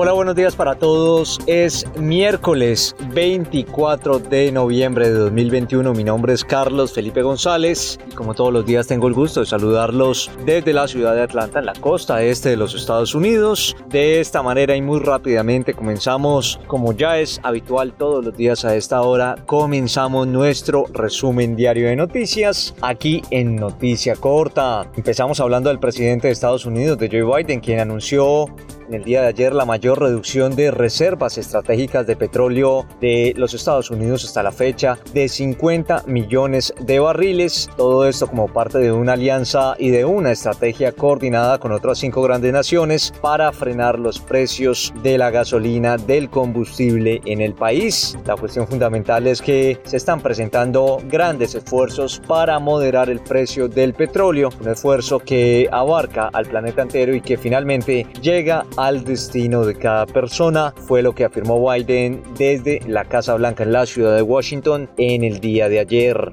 Hola, buenos días para todos. Es miércoles 24 de noviembre de 2021. Mi nombre es Carlos Felipe González y como todos los días tengo el gusto de saludarlos desde la ciudad de Atlanta, en la costa este de los Estados Unidos. De esta manera y muy rápidamente comenzamos, como ya es habitual todos los días a esta hora, comenzamos nuestro resumen diario de noticias aquí en Noticia Corta. Empezamos hablando del presidente de Estados Unidos, de Joe Biden, quien anunció en el día de ayer la mayor reducción de reservas estratégicas de petróleo de los Estados Unidos hasta la fecha de 50 millones de barriles. Todo esto como parte de una alianza y de una estrategia coordinada con otras cinco grandes naciones para frenar los precios de la gasolina del combustible en el país. La cuestión fundamental es que se están presentando grandes esfuerzos para moderar el precio del petróleo, un esfuerzo que abarca al planeta entero y que finalmente llega al destino de cada persona, fue lo que afirmó Biden desde la Casa Blanca en la ciudad de Washington en el día de ayer.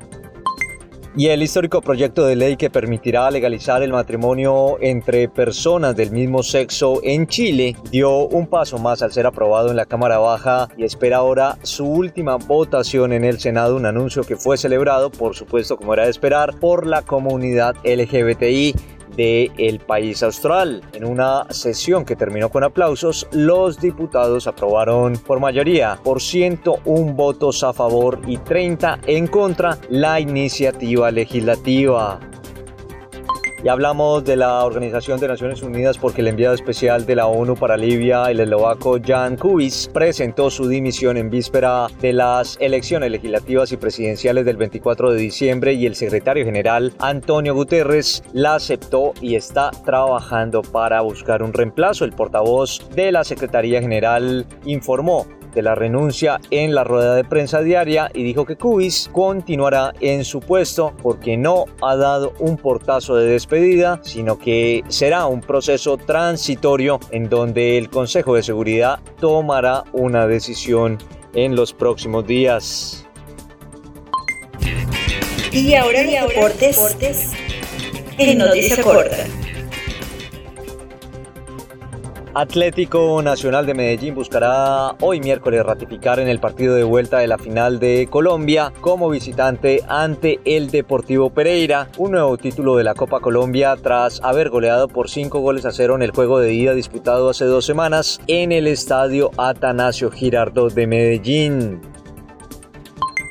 Y el histórico proyecto de ley que permitirá legalizar el matrimonio entre personas del mismo sexo en Chile dio un paso más al ser aprobado en la Cámara Baja y espera ahora su última votación en el Senado, un anuncio que fue celebrado, por supuesto, como era de esperar, por la comunidad LGBTI del el país austral. En una sesión que terminó con aplausos, los diputados aprobaron por mayoría, por 101 votos a favor y 30 en contra, la iniciativa legislativa. Y hablamos de la Organización de Naciones Unidas porque el enviado especial de la ONU para Libia, el eslovaco Jan Kubis, presentó su dimisión en víspera de las elecciones legislativas y presidenciales del 24 de diciembre y el secretario general Antonio Guterres la aceptó y está trabajando para buscar un reemplazo. El portavoz de la Secretaría General informó de la renuncia en la rueda de prensa diaria y dijo que Cubis continuará en su puesto porque no ha dado un portazo de despedida, sino que será un proceso transitorio en donde el Consejo de Seguridad tomará una decisión en los próximos días. Y ahora, y deportes, deportes en Noticia Corta. Atlético Nacional de Medellín buscará hoy miércoles ratificar en el partido de vuelta de la final de Colombia como visitante ante el Deportivo Pereira, un nuevo título de la Copa Colombia tras haber goleado por 5 goles a 0 en el juego de ida disputado hace dos semanas en el estadio Atanasio Girardot de Medellín.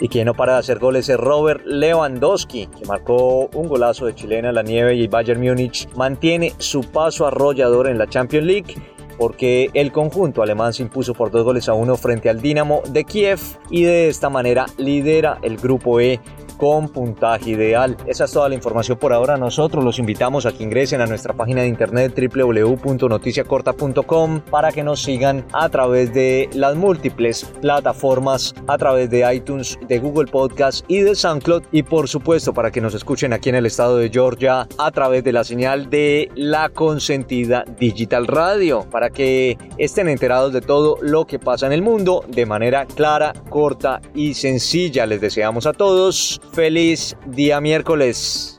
Y quien no para de hacer goles es Robert Lewandowski, que marcó un golazo de chilena en la nieve y Bayern Múnich mantiene su paso arrollador en la Champions League porque el conjunto alemán se impuso por dos goles a uno frente al Dinamo de Kiev y de esta manera lidera el grupo E con puntaje ideal. Esa es toda la información por ahora. Nosotros los invitamos a que ingresen a nuestra página de internet www.noticiacorta.com para que nos sigan a través de las múltiples plataformas, a través de iTunes, de Google Podcast y de SoundCloud y por supuesto para que nos escuchen aquí en el estado de Georgia a través de la señal de la consentida Digital Radio para que estén enterados de todo lo que pasa en el mundo de manera clara, corta y sencilla. Les deseamos a todos feliz día miércoles.